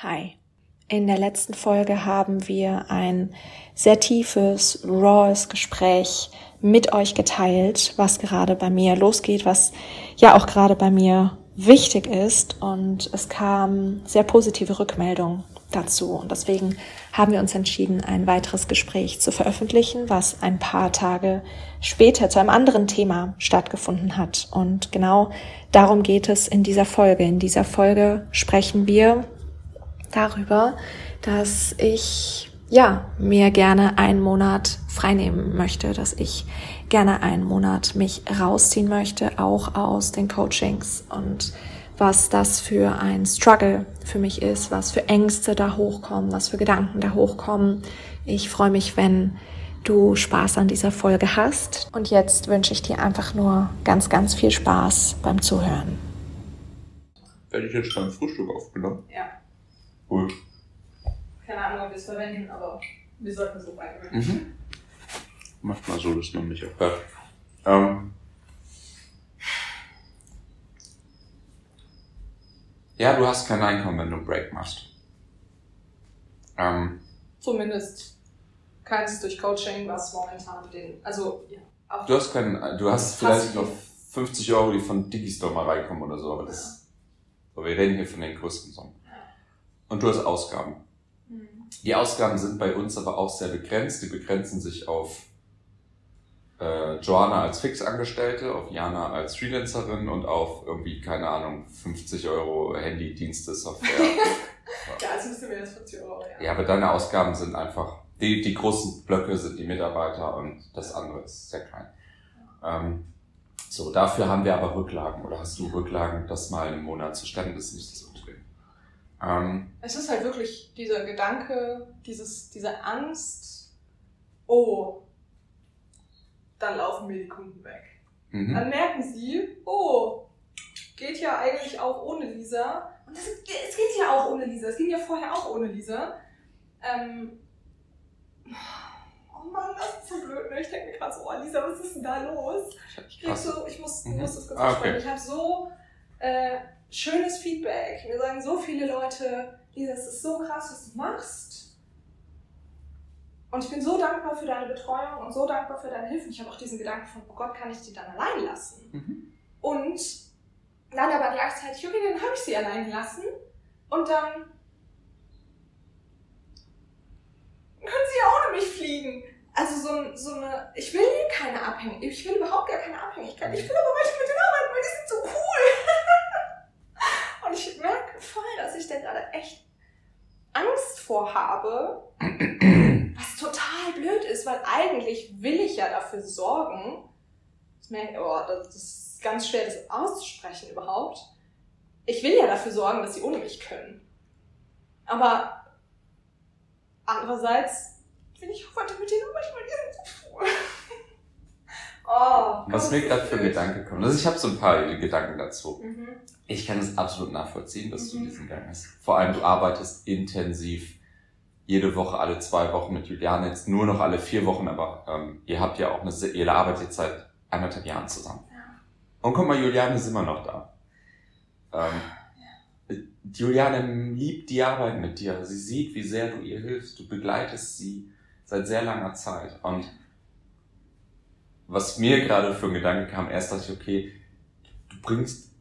Hi. In der letzten Folge haben wir ein sehr tiefes, raws Gespräch mit euch geteilt, was gerade bei mir losgeht, was ja auch gerade bei mir wichtig ist. Und es kam sehr positive Rückmeldung dazu. Und deswegen haben wir uns entschieden, ein weiteres Gespräch zu veröffentlichen, was ein paar Tage später zu einem anderen Thema stattgefunden hat. Und genau darum geht es in dieser Folge. In dieser Folge sprechen wir darüber, dass ich ja mir gerne einen Monat freinehmen möchte, dass ich gerne einen Monat mich rausziehen möchte, auch aus den Coachings und was das für ein Struggle für mich ist, was für Ängste da hochkommen, was für Gedanken da hochkommen. Ich freue mich, wenn du Spaß an dieser Folge hast. Und jetzt wünsche ich dir einfach nur ganz, ganz viel Spaß beim Zuhören. Werde ich jetzt beim Frühstück aufgenommen? Ja. Cool. Keine Ahnung, ob wir es verwenden, aber wir sollten so weitermachen. Mhm. Mach mal so, dass man mich auch hört. Ähm. Ja, du hast kein Einkommen, wenn du einen Break machst. Ähm, Zumindest keins durch Coaching, was momentan den, also ja, du hast kein, du hast vielleicht noch 50 Euro, die von Digistore mal reinkommen oder so, aber das, aber wir reden hier von den größten Summen. Und du hast Ausgaben. Mhm. Die Ausgaben sind bei uns aber auch sehr begrenzt. Die begrenzen sich auf äh, Joanna als Fixangestellte, auf Jana als Freelancerin und auf irgendwie, keine Ahnung, 50 Euro Handydienste, Software. Ja, also müssen wir das 40 Euro, ja. ja, aber deine Ausgaben sind einfach, die, die großen Blöcke sind die Mitarbeiter und das andere ist sehr klein. Ähm, so, dafür haben wir aber Rücklagen oder hast du Rücklagen, das mal im Monat zu stemmen, das ist nicht das Problem. Ähm, Es ist halt wirklich dieser Gedanke, dieses, diese Angst, oh, dann laufen mir die Kunden weg. mhm. Dann merken sie, oh, geht ja eigentlich auch ohne Lisa. Und das, es geht ja auch ohne Lisa. Es ging ja vorher auch ohne Lisa. Ähm, oh Mann, das ist so blöd. Ne? Ich denke mir gerade so, oh Lisa, was ist denn da los? Ich krieg so. ich muss, Mhm. muss das kurz Ah, okay. Ich habe so äh, schönes Feedback. Mir sagen so viele Leute, Lisa, es ist so krass, was du machst. Und ich bin so dankbar für deine Betreuung und so dankbar für deine Hilfe. Ich habe auch diesen Gedanken von, oh Gott, kann ich die dann allein lassen? Mhm. Und dann aber gleichzeitig, okay, dann habe ich sie allein gelassen. Und dann können sie ja ohne mich fliegen. Also so, ein- so eine, ich will keine Abhängigkeit, ich will überhaupt gar keine Abhängigkeit. Ich will aber weiter mit denen arbeiten, weil die sind so cool. Und ich merke voll, dass ich da gerade echt Angst vor habe, was total blöd ist, weil eigentlich will ich ja dafür sorgen, das, merke, oh, das ist ganz schwer, das auszusprechen überhaupt. Ich will ja dafür sorgen, dass sie ohne mich können. Aber andererseits will ich weiter mit denen sind so cool. Oh, Was mir gerade für. Gedanken kommen. Also ich habe so ein paar Gedanken dazu. Mhm. Ich kann es absolut nachvollziehen, dass du Mhm. diesen Gang hast. Vor allem, du arbeitest intensiv jede Woche, alle zwei Wochen mit Juliane, jetzt nur noch alle vier Wochen, aber ähm, ihr habt ja auch eine, ihr arbeitet jetzt seit anderthalb Jahren zusammen. Ja. Und guck mal, Juliane ist immer noch da. Ähm, Juliane liebt die Arbeit mit dir. Sie sieht, wie sehr du ihr hilfst. Du begleitest sie seit sehr langer Zeit. Und was mir gerade für ein Gedanke kam, erst dachte ich, okay, du bringst,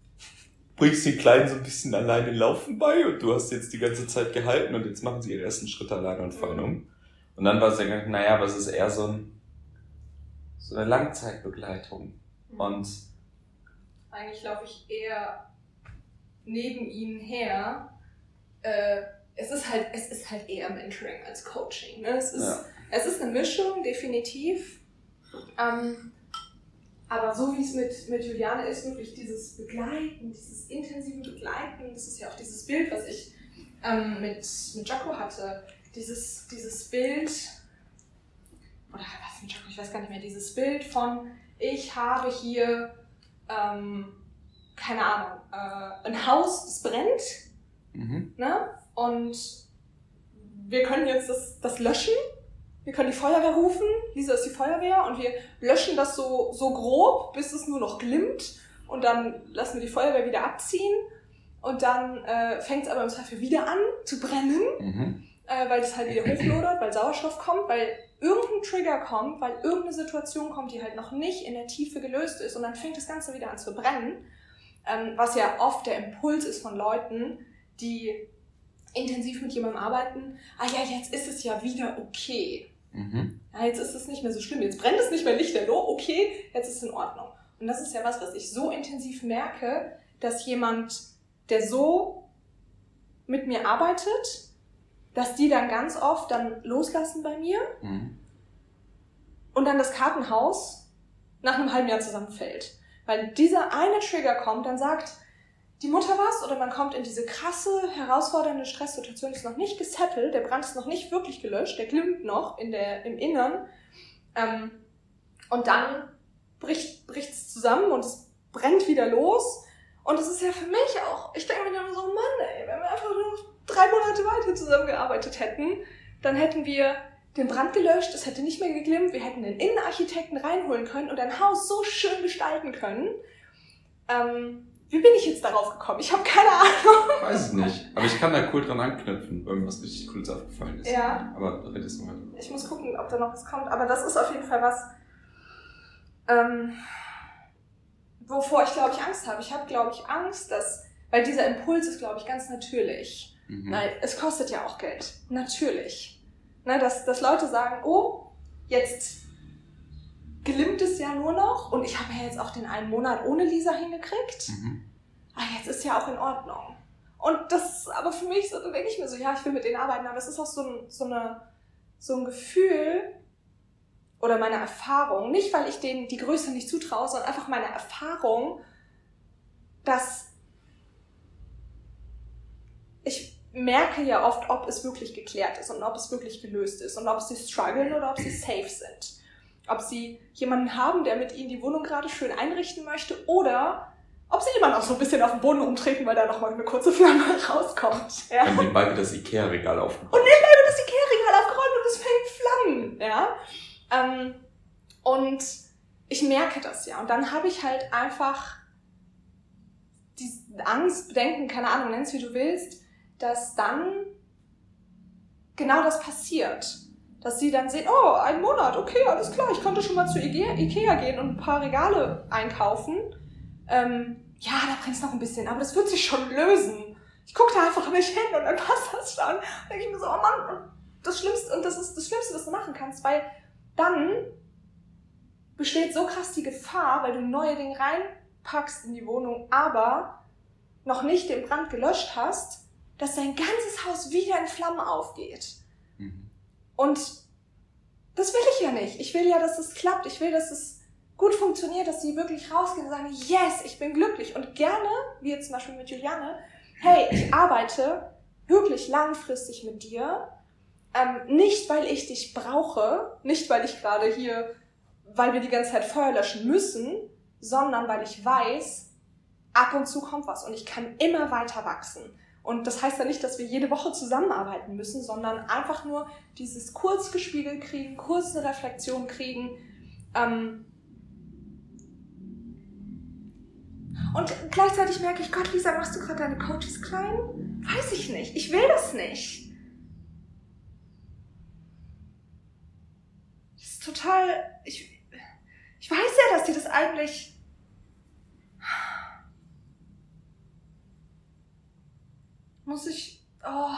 bringst den Kleinen so ein bisschen alleine Laufen bei und du hast jetzt die ganze Zeit gehalten und jetzt machen sie ihre ersten Schritte alleine und fallen um. Und dann war es der Gedanke, naja, aber es ist eher so, ein, so eine Langzeitbegleitung. Und Eigentlich laufe ich eher neben ihnen her. Äh, es ist halt, es ist halt eher Mentoring als Coaching. Ne? Es, ist, Ja. es ist eine Mischung, definitiv. Ähm, aber so wie es mit, mit Juliane ist, wirklich dieses Begleiten, dieses intensive Begleiten, das ist ja auch dieses Bild, was ich ähm, mit, mit Jaco hatte. Dieses, dieses Bild, oder was mit Jaco, ich weiß gar nicht mehr, dieses Bild von, ich habe hier ähm, keine Ahnung, äh, ein Haus, das brennt, mhm. ne? Und wir können jetzt das, das löschen. Wir können die Feuerwehr rufen. Lisa ist die Feuerwehr und wir löschen das so, so grob, bis es nur noch glimmt. Und dann lassen wir die Feuerwehr wieder abziehen. Und dann äh, fängt es aber im Zweifel wieder an zu brennen, Mhm. äh, weil es halt wieder hochlodert, weil Sauerstoff kommt, weil irgendein Trigger kommt, weil irgendeine Situation kommt, die halt noch nicht in der Tiefe gelöst ist. Und dann fängt das Ganze wieder an zu brennen. Ähm, was ja oft der Impuls ist von Leuten, die intensiv mit jemandem arbeiten. Ah ja, jetzt ist es ja wieder okay. Mhm. Ja, jetzt ist es nicht mehr so schlimm. Jetzt brennt es nicht mehr lichterloh. Okay, jetzt ist es in Ordnung. Und das ist ja was, was ich so intensiv merke, dass jemand, der so mit mir arbeitet, dass die dann ganz oft dann loslassen bei mir Mhm. und dann das Kartenhaus nach einem halben Jahr zusammenfällt. Weil dieser eine Trigger kommt, dann sagt die Mutter was oder man kommt in diese krasse, herausfordernde Stresssituation, ist noch nicht gesettelt, der Brand ist noch nicht wirklich gelöscht, der glimmt noch in der, im Innern. Ähm, und dann bricht es zusammen und es brennt wieder los. Und es ist ja für mich auch, ich denke mir dann so, Mann, ey, wenn wir einfach nur drei Monate weiter zusammengearbeitet hätten, dann hätten wir den Brand gelöscht, es hätte nicht mehr geglimmt, wir hätten den Innenarchitekten reinholen können und ein Haus so schön gestalten können. Ähm, wie bin ich jetzt darauf gekommen? Ich habe keine Ahnung. Weiß ich nicht. Aber ich kann da cool dran anknüpfen, weil mir was richtig Cooles aufgefallen ist. Ja, Aber redest du weiter. ich muss gucken, ob da noch was kommt. Aber das ist auf jeden Fall was, ähm, wovor ich glaube ich Angst habe. Ich habe glaube ich Angst, dass, weil dieser Impuls ist glaube ich ganz natürlich. Mhm. Weil es kostet ja auch Geld. Natürlich. Ne, dass, dass Leute sagen, oh, jetzt gelimmt es ja nur noch und ich habe ja jetzt auch den einen Monat ohne Lisa hingekriegt. Mhm. Ah, jetzt ist ja auch in Ordnung. Und das ist aber für mich so, da denke ich mir so, ja, ich will mit denen arbeiten, aber es ist auch so ein, so eine, so ein Gefühl oder meine Erfahrung, nicht weil ich denen die Größe nicht zutraue, sondern einfach meine Erfahrung, dass ich merke ja oft, ob es wirklich geklärt ist und ob es wirklich gelöst ist und ob sie strugglen oder ob sie safe sind. Ob sie jemanden haben, der mit ihnen die Wohnung gerade schön einrichten möchte oder ob sie jemanden auch so ein bisschen auf den Boden umtreten, weil da nochmal eine kurze Flamme rauskommt. Ja. Dann nebenbei wieder das Ikea-Regal aufgebaut. Und nebenbei wird das Ikea-Regal aufgeräumt und es fängt Flammen. Ja? Ähm, und ich merke das ja. Und dann habe ich halt einfach die Angst, Bedenken, keine Ahnung, nenn's wie du willst, dass dann genau das passiert. Dass sie dann sehen, oh, ein Monat, okay, alles klar, ich konnte schon mal zu Ikea, gehen und ein paar Regale einkaufen. Ähm, ja, da brennt's noch ein bisschen, aber das wird sich schon lösen. Ich gucke da einfach nicht hin und dann passt das schon. Dann denke ich mir so, oh Mann, und das Schlimmste, und das ist das Schlimmste, was du machen kannst, weil dann besteht so krass die Gefahr, weil du neue Dinge reinpackst in die Wohnung, aber noch nicht den Brand gelöscht hast, dass dein ganzes Haus wieder in Flammen aufgeht. Und das will ich ja nicht. Ich will ja, dass es klappt. Ich will, dass es gut funktioniert, dass sie wirklich rausgehen und sagen, yes, ich bin glücklich. Und gerne, wie jetzt zum Beispiel mit Juliane, hey, ich arbeite wirklich langfristig mit dir. Ähm, nicht, weil ich dich brauche, nicht, weil ich gerade hier, weil wir die ganze Zeit Feuer löschen müssen, sondern weil ich weiß, ab und zu kommt was und ich kann immer weiter wachsen. Und das heißt ja nicht, dass wir jede Woche zusammenarbeiten müssen, sondern einfach nur dieses kurz gespiegelt kriegen, kurz eine Reflexion kriegen. Ähm und gleichzeitig merke ich, Gott, Lisa, machst du gerade deine Coaches klein? Weiß ich nicht. Ich will das nicht. Das ist total. Ich, ich weiß ja, dass die das eigentlich. Muss ich. Oh.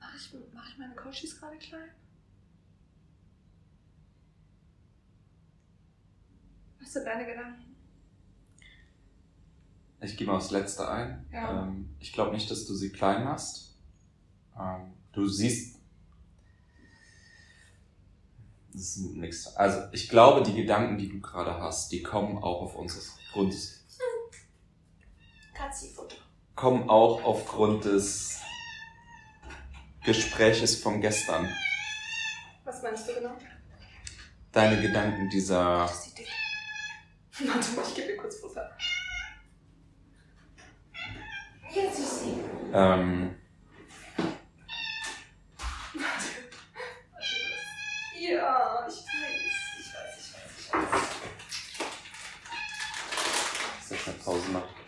Mach ich, mach ich meine Coaches gerade klein? Was sind deine Gedanken? Ich gehe mal aufs Letzte ein. Ja. Ähm, ich glaube nicht, dass du sie klein machst. Ähm, du siehst. Das ist nichts. Also ich glaube, die Gedanken, die du gerade hast, die kommen auch auf uns Grund Katzifutter. kommen auch aufgrund des Gespräches von gestern. Was meinst du genau? Deine Gedanken dieser dick. Warte mal, ich gebe dir kurz Futter. Jetzt ist sie. ähm, Ja, ich weiß, ich weiß, ich weiß, ich weiß. Pause macht.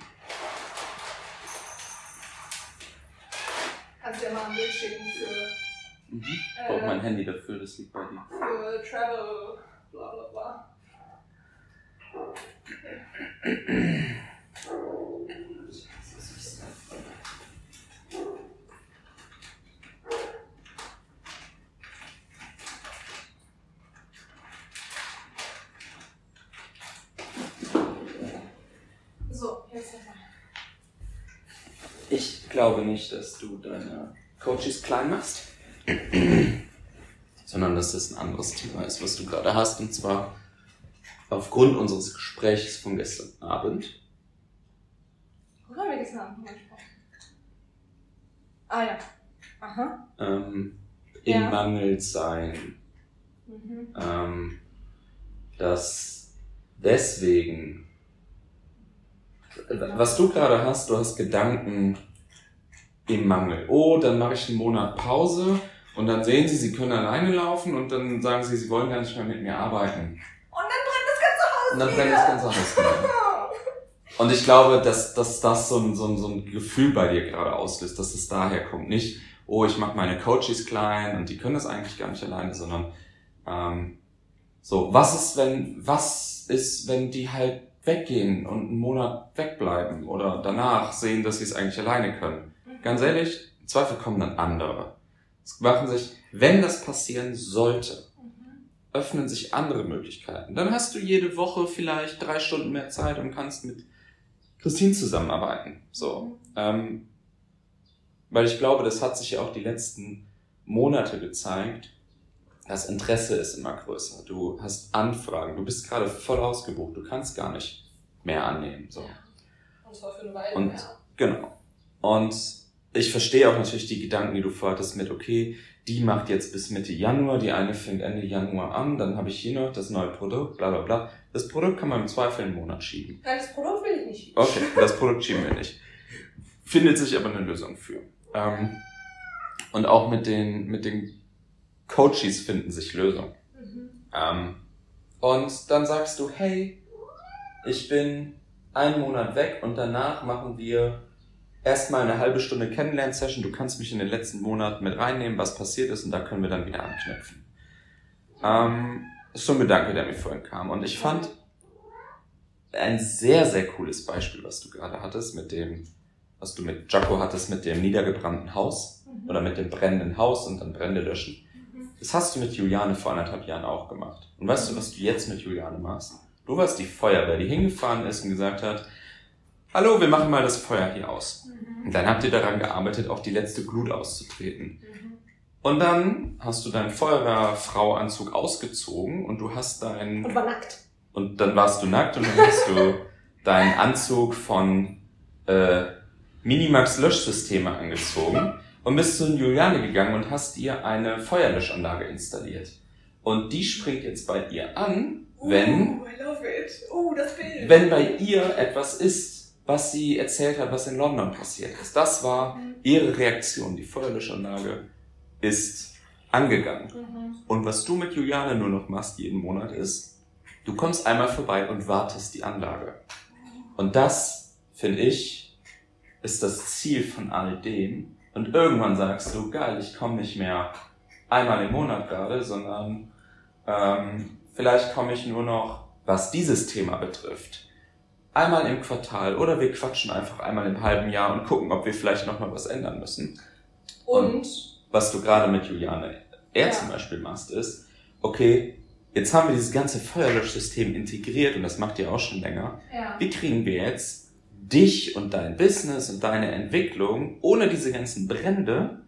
Dir mal ein Bild schicken für, Mhm. Ich brauche mein Handy dafür, das liegt bei dir. für Travel, bla bla bla. So, jetzt nochmal. Ich glaube nicht, dass du deine Coaches klein machst, sondern dass das ein anderes Thema ist, was du gerade hast. Und zwar aufgrund unseres Gesprächs von gestern Abend. Worüber haben wir gestern Abend gesprochen? Ah ja. Aha. Ähm, Im Ja. Mangel sein. Mhm. Ähm, dass deswegen, was du gerade hast, du hast Gedanken im Mangel. Oh, dann mache ich einen Monat Pause und dann sehen sie, sie können alleine laufen und dann sagen sie, sie wollen gar nicht mehr mit mir arbeiten. Und dann brennt das ganze Haus Und dann brennt das ganze Haus. Und ich glaube, dass, dass das so ein, so, ein, so ein Gefühl bei dir gerade auslöst, dass es daher kommt. Nicht, oh, ich mache meine Coaches klein und die können das eigentlich gar nicht alleine, sondern ähm, so, was ist, wenn, was ist, wenn die halt weggehen und einen Monat wegbleiben oder danach sehen, dass sie es eigentlich alleine können? Ganz ehrlich, im Zweifel kommen dann andere. Es machen sich, wenn das passieren sollte, Mhm. öffnen sich andere Möglichkeiten. Dann hast du jede Woche vielleicht drei Stunden mehr Zeit und kannst mit Christine zusammenarbeiten. So. Ähm, weil ich glaube, das hat sich ja auch die letzten Monate gezeigt. Das Interesse ist immer größer. Du hast Anfragen. Du bist gerade voll ausgebucht. Du kannst gar nicht mehr annehmen. So. Und zwar für eine Weile Und- mehr. Genau. Und ich verstehe auch natürlich die Gedanken, die du vorhattest mit, okay, die macht jetzt bis Mitte Januar, die eine fängt Ende Januar an, dann habe ich hier noch das neue Produkt, bla bla bla. Das Produkt kann man im Zweifel einen Monat schieben. Nein, das Produkt will ich nicht. Okay, das Produkt schieben wir nicht. Findet sich aber eine Lösung für. Ähm, und auch mit den, mit den Coaches finden sich Lösungen. Mhm. Ähm, und dann sagst du, hey, ich bin einen Monat weg und danach machen wir erstmal eine halbe Stunde Kennenlern-Session. Du kannst mich in den letzten Monat mit reinnehmen, was passiert ist und da können wir dann wieder anknüpfen. Ähm, ist so ein Gedanke, der mir vorhin kam. Und ich fand ein sehr, sehr cooles Beispiel, was du gerade hattest mit dem, was du mit Jaco hattest, mit dem niedergebrannten Haus Mhm. oder mit dem brennenden Haus und dann Brände löschen. Mhm. Das hast du mit Juliane vor anderthalb Jahren auch gemacht. Und weißt du, was du jetzt mit Juliane machst? Du warst die Feuerwehr, die hingefahren ist und gesagt hat, hallo, wir machen mal das Feuer hier aus. Mhm. Und dann habt ihr daran gearbeitet, auch die letzte Glut auszutreten. Mhm. Und dann hast du deinen Feuerwehrfrauanzug ausgezogen und du hast deinen, Und war nackt. und dann warst du nackt und dann hast du deinen Anzug von äh, Minimax Löschsysteme angezogen und bist zu Juliane gegangen und hast ihr eine Feuerlöschanlage installiert. Und die springt jetzt bei ihr an, wenn, Uh, I love it. Uh, das Bild. wenn bei ihr etwas ist, was sie erzählt hat, was in London passiert ist. Das war Mhm. ihre Reaktion. Die Feuerlöschanlage ist angegangen. Mhm. Und was du mit Juliane nur noch machst jeden Monat ist, du kommst einmal vorbei und wartest die Anlage. Und das, finde ich, ist das Ziel von all dem. Und irgendwann sagst du, geil, ich komme nicht mehr einmal im Monat gerade, sondern ähm, vielleicht komme ich nur noch, was dieses Thema betrifft, einmal im Quartal oder wir quatschen einfach einmal im halben Jahr und gucken, ob wir vielleicht noch mal was ändern müssen Und was du gerade mit Juliane er Ja. zum Beispiel machst, ist, okay, jetzt haben wir dieses ganze Feuerlöschsystem integriert und das macht ihr auch schon länger. ja. Wie kriegen wir jetzt dich und dein Business und deine Entwicklung ohne diese ganzen Brände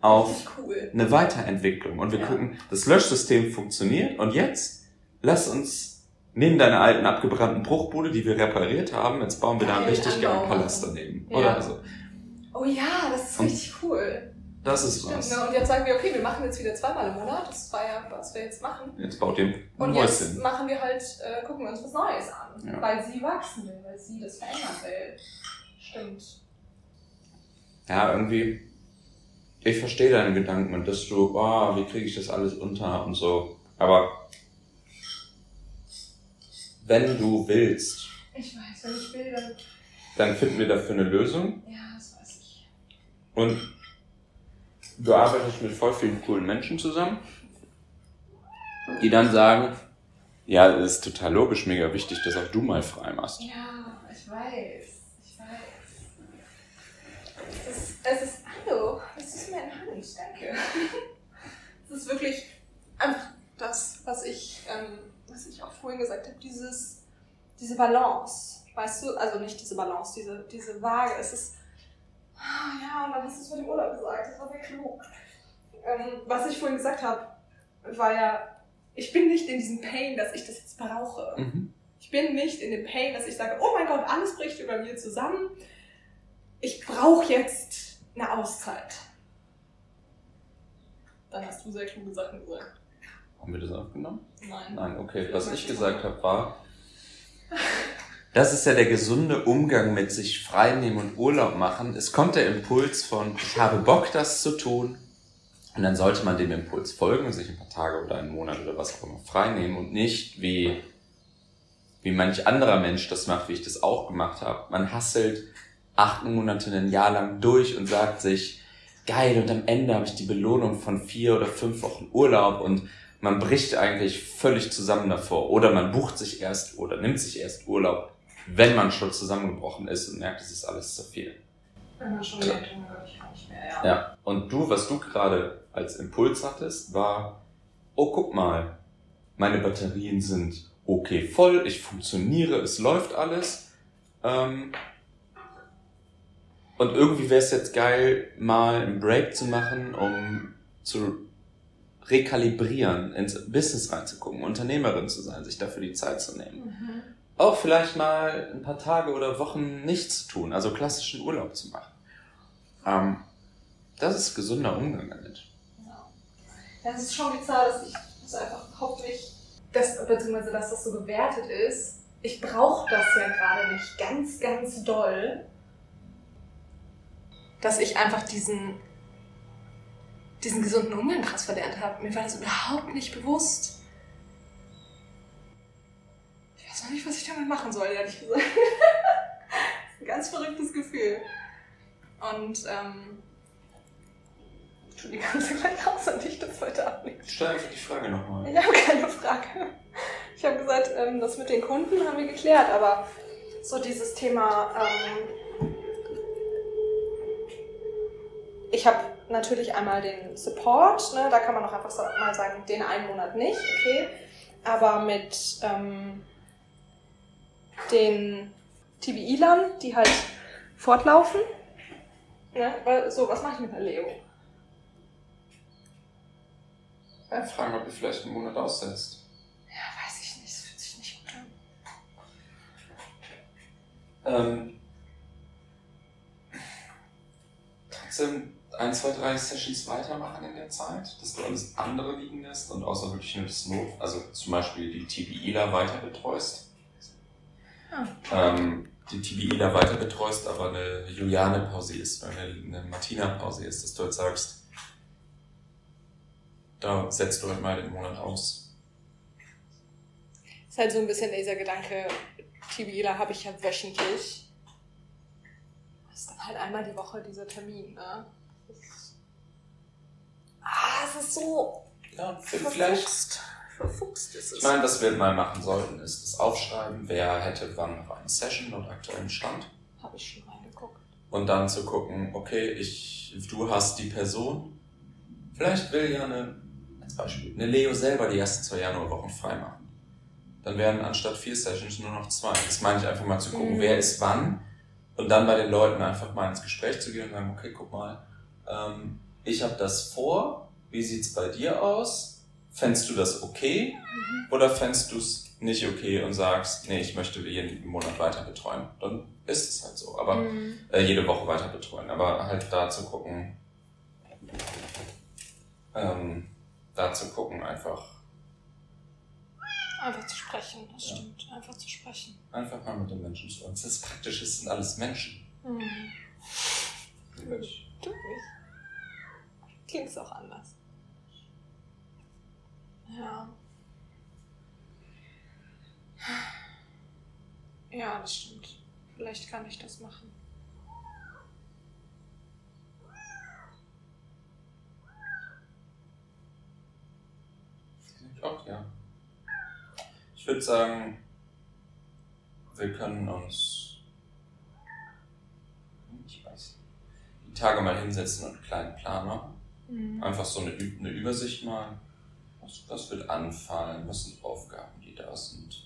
auf cool. eine Weiterentwicklung? Und wir Ja. gucken, das Löschsystem funktioniert und jetzt lass uns neben deiner alten abgebrannten Bruchbude, die wir repariert haben, jetzt bauen wir da einen Geil, richtig geilen. Palast daneben. Ja. Oder so. Oh ja, das ist Und- richtig cool. Das ist Stimmt, was. ne? Und jetzt sagen wir, okay, wir machen jetzt wieder zweimal im Monat. Das war ja, was wir jetzt machen. Jetzt baut ihr ein Und jetzt Häuschen. machen wir halt, äh, gucken wir uns was Neues an. Ja. Weil sie wachsen will, weil sie das verändern will. Stimmt. ja, irgendwie, ich verstehe deine Gedanken und dass du, oh, wie kriege ich das alles unter und so. Aber wenn du willst, Ich weiß, wenn ich will, dann. Dann finden wir dafür eine Lösung. Ja, das weiß ich. Und du arbeitest mit voll vielen coolen Menschen zusammen, die dann sagen, ja, es ist total logisch, mega wichtig, dass auch du mal frei machst. Ja, ich weiß. Ich weiß. Es ist, es ist, hallo, es ist mir in Hand, danke. Es ist wirklich einfach das, was ich, ähm, was ich auch vorhin gesagt habe, dieses, diese Balance. Weißt du, also nicht diese Balance, diese, diese Waage. Es ist, ah, ja, und dann hast du es mit dem Urlaub gesagt, das war sehr klug. Ähm, was ich vorhin gesagt habe, war ja, ich bin nicht in diesem Pain, dass ich das jetzt brauche. Mhm. Ich bin nicht in dem Pain, dass ich sage, oh mein Gott, alles bricht über mir zusammen. Ich brauche jetzt eine Auszeit. Dann hast du sehr kluge Sachen gesagt. Haben wir das aufgenommen? Nein. Nein, okay. Was ich gesagt habe, war, das ist ja der gesunde Umgang mit sich freinehmen und Urlaub machen. Es kommt der Impuls von, ich habe Bock, das zu tun. Und dann sollte man dem Impuls folgen und sich ein paar Tage oder einen Monat oder was auch immer freinehmen und nicht wie, wie manch anderer Mensch das macht, wie ich das auch gemacht habe. Man hasselt acht Monate, ein Jahr lang durch und sagt sich, geil, und am Ende habe ich die Belohnung von vier oder fünf Wochen Urlaub und man bricht eigentlich völlig zusammen davor. Oder man bucht sich erst oder nimmt sich erst Urlaub, wenn man schon zusammengebrochen ist und merkt, es ist alles zu viel. Wenn man schon merkt, mein Gott, ich kann nicht mehr, ja. Ja. Und du, was du gerade als Impuls hattest, war, oh, guck mal, meine Batterien sind okay voll, ich funktioniere, es läuft alles. Ähm, und irgendwie wäre es jetzt geil, mal einen Break zu machen, um zu rekalibrieren, ins Business reinzugucken, Unternehmerin zu sein, sich dafür die Zeit zu nehmen. Mhm. Auch vielleicht mal ein paar Tage oder Wochen nichts zu tun, also klassischen Urlaub zu machen. Ähm, das ist gesunder Umgang damit. Ja. Das ist schon bizarr, dass ich das einfach überhaupt nicht, beziehungsweise dass das so gewertet ist. Ich brauche das ja gerade nicht ganz, ganz doll, dass ich einfach diesen, diesen gesunden Umgang krass verlernt habe. Mir war das überhaupt nicht bewusst. Weiß nicht, was ich damit machen soll, ehrlich gesagt. das ist ein ganz verrücktes Gefühl. Und, ähm, tu die ganze gleich raus und ich das heute ablegen. Stell einfach die Frage nochmal. Ich habe keine Frage. Ich habe gesagt, ähm, das mit den Kunden haben wir geklärt, aber so dieses Thema, ähm, ich habe natürlich einmal den Support, ne, da kann man auch einfach so mal sagen, den einen Monat nicht, okay, aber mit ähm, den TBI-Lern, die halt fortlaufen, ne, weil- so, was mache ich mit der Leo? Ja, fragen, ob ihr vielleicht einen Monat aussetzt. Ja, weiß ich nicht, das fühlt sich nicht gut an. Ähm, trotzdem ein, zwei, drei Sessions weitermachen in der Zeit, dass du alles andere liegen lässt und außer wirklich nur das Not, also zum Beispiel die TBIler weiter betreust. Ah. Ähm, die TBIler weiter betreust, aber eine Juliane-Pause ist, oder eine, eine Martina-Pause ist, dass du halt sagst, da setzt du halt mal den Monat aus. ist halt so ein bisschen dieser Gedanke, TBIler habe ich ja wöchentlich. Das ist dann halt einmal die Woche dieser Termin, ne? Das ist- Ah, es ist so Ja, vielleicht. Verfuchst ist es. Ich meine, was wir mal machen sollten, ist das Aufschreiben, wer hätte wann noch eine Session und aktuellen Stand. Habe ich schon reingeguckt. Und dann zu gucken, okay, ich, du hast die Person. Vielleicht will ja eine, als Beispiel, eine Leo selber die ersten zwei Januarwochen frei machen. Dann wären anstatt vier Sessions nur noch zwei. Das meine ich einfach mal zu gucken, Mhm. wer ist wann. Und dann bei den Leuten einfach mal ins Gespräch zu gehen und sagen, okay, guck mal, ähm, ich habe das vor, wie sieht's bei dir aus? Fändest du das okay? Oder fändest du es nicht okay und sagst, nee, ich möchte jeden Monat weiter betreuen? Dann ist es halt so. Aber Mhm. äh, jede Woche weiter betreuen. Aber halt da zu gucken, ähm, da zu gucken, einfach, Einfach zu sprechen, das Ja. stimmt. Einfach zu sprechen. einfach mal mit den Menschen zu uns. Das ist praktisch, es sind alles Menschen. Mhm. Tut nicht. Klingt auch anders. Ja. Ja, das stimmt. Vielleicht kann ich das machen. Ich auch, ja. Ich würde sagen, wir können uns, ich weiß, die Tage mal hinsetzen und einen kleinen Plan machen. Mhm. Einfach so eine, eine Übersicht mal. Was, was wird anfallen? Was sind Aufgaben, die da sind?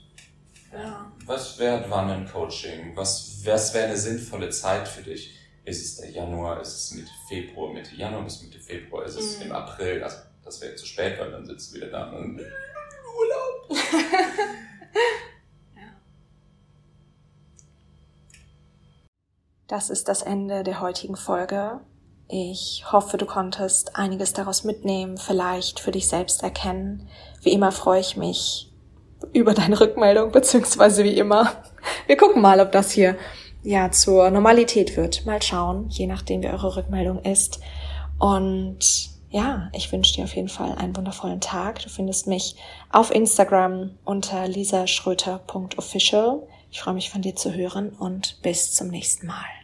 Ja. Was wäre wann ein Coaching? Was, was wäre eine sinnvolle Zeit für dich? Ist es der Januar? Ist es Mitte Februar? Mitte Januar bis Mitte Februar? Ist es Mhm. im April? Also, das wäre zu spät, weil dann sitzt du wieder da und Das ist das Ende der heutigen Folge. Ich hoffe, du konntest einiges daraus mitnehmen, vielleicht für dich selbst erkennen. Wie immer freue ich mich über deine Rückmeldung, beziehungsweise wie immer. Wir gucken mal, ob das hier ja zur Normalität wird. Mal schauen, je nachdem, wie eure Rückmeldung ist. Und ja, ich wünsche dir auf jeden Fall einen wundervollen Tag. Du findest mich auf Instagram unter lisaschröter.official. Ich freue mich von dir zu hören und bis zum nächsten Mal.